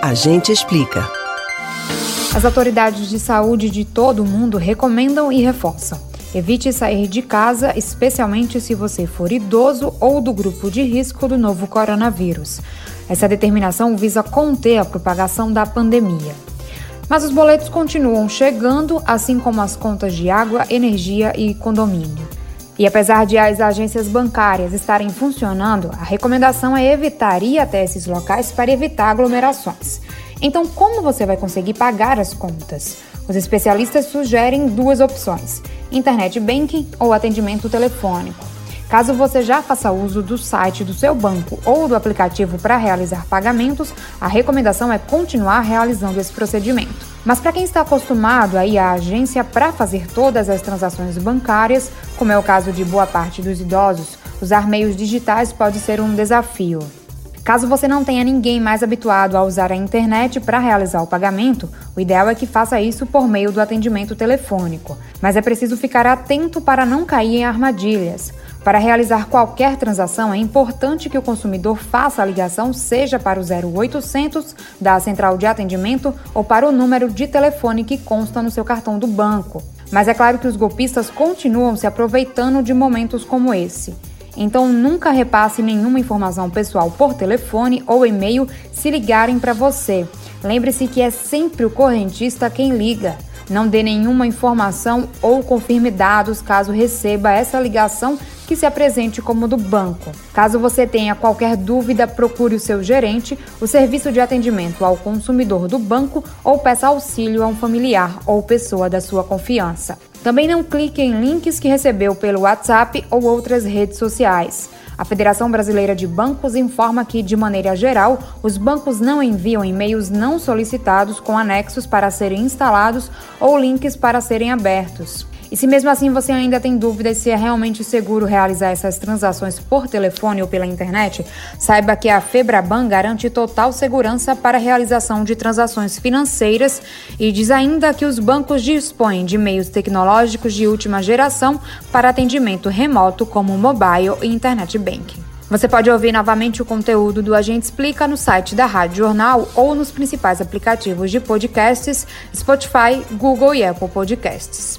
A gente explica. As autoridades de saúde de todo o mundo recomendam e reforçam. Evite sair de casa, especialmente se você for idoso ou do grupo de risco do novo coronavírus. Essa determinação visa conter a propagação da pandemia. Mas os boletos continuam chegando, assim como as contas de água, energia e condomínio. E apesar de as agências bancárias estarem funcionando, a recomendação é evitar ir até esses locais para evitar aglomerações. Então, como você vai conseguir pagar as contas? Os especialistas sugerem duas opções: internet banking ou atendimento telefônico. Caso você já faça uso do site do seu banco ou do aplicativo para realizar pagamentos, a recomendação é continuar realizando esse procedimento. Mas para quem está acostumado a ir à agência para fazer todas as transações bancárias, como é o caso de boa parte dos idosos, usar meios digitais pode ser um desafio. Caso você não tenha ninguém mais habituado a usar a internet para realizar o pagamento, o ideal é que faça isso por meio do atendimento telefônico. Mas é preciso ficar atento para não cair em armadilhas. Para realizar qualquer transação, é importante que o consumidor faça a ligação seja para o 0800 da central de atendimento ou para o número de telefone que consta no seu cartão do banco. Mas é claro que os golpistas continuam se aproveitando de momentos como esse. Então nunca repasse nenhuma informação pessoal por telefone ou e-mail se ligarem para você. Lembre-se que é sempre o correntista quem liga. Não dê nenhuma informação ou confirme dados caso receba essa ligação que se apresente como do banco. Caso você tenha qualquer dúvida, procure o seu gerente, o serviço de atendimento ao consumidor do banco ou peça auxílio a um familiar ou pessoa da sua confiança. Também não clique em links que recebeu pelo WhatsApp ou outras redes sociais. A Federação Brasileira de Bancos informa que, de maneira geral, os bancos não enviam e-mails não solicitados com anexos para serem instalados ou links para serem abertos. E se mesmo assim você ainda tem dúvidas se é realmente seguro realizar essas transações por telefone ou pela internet, saiba que a Febraban garante total segurança para a realização de transações financeiras e diz ainda que os bancos dispõem de meios tecnológicos de última geração para atendimento remoto como mobile e internet banking. Você pode ouvir novamente o conteúdo do Agente Explica no site da Rádio Jornal ou nos principais aplicativos de podcasts Spotify, Google e Apple Podcasts.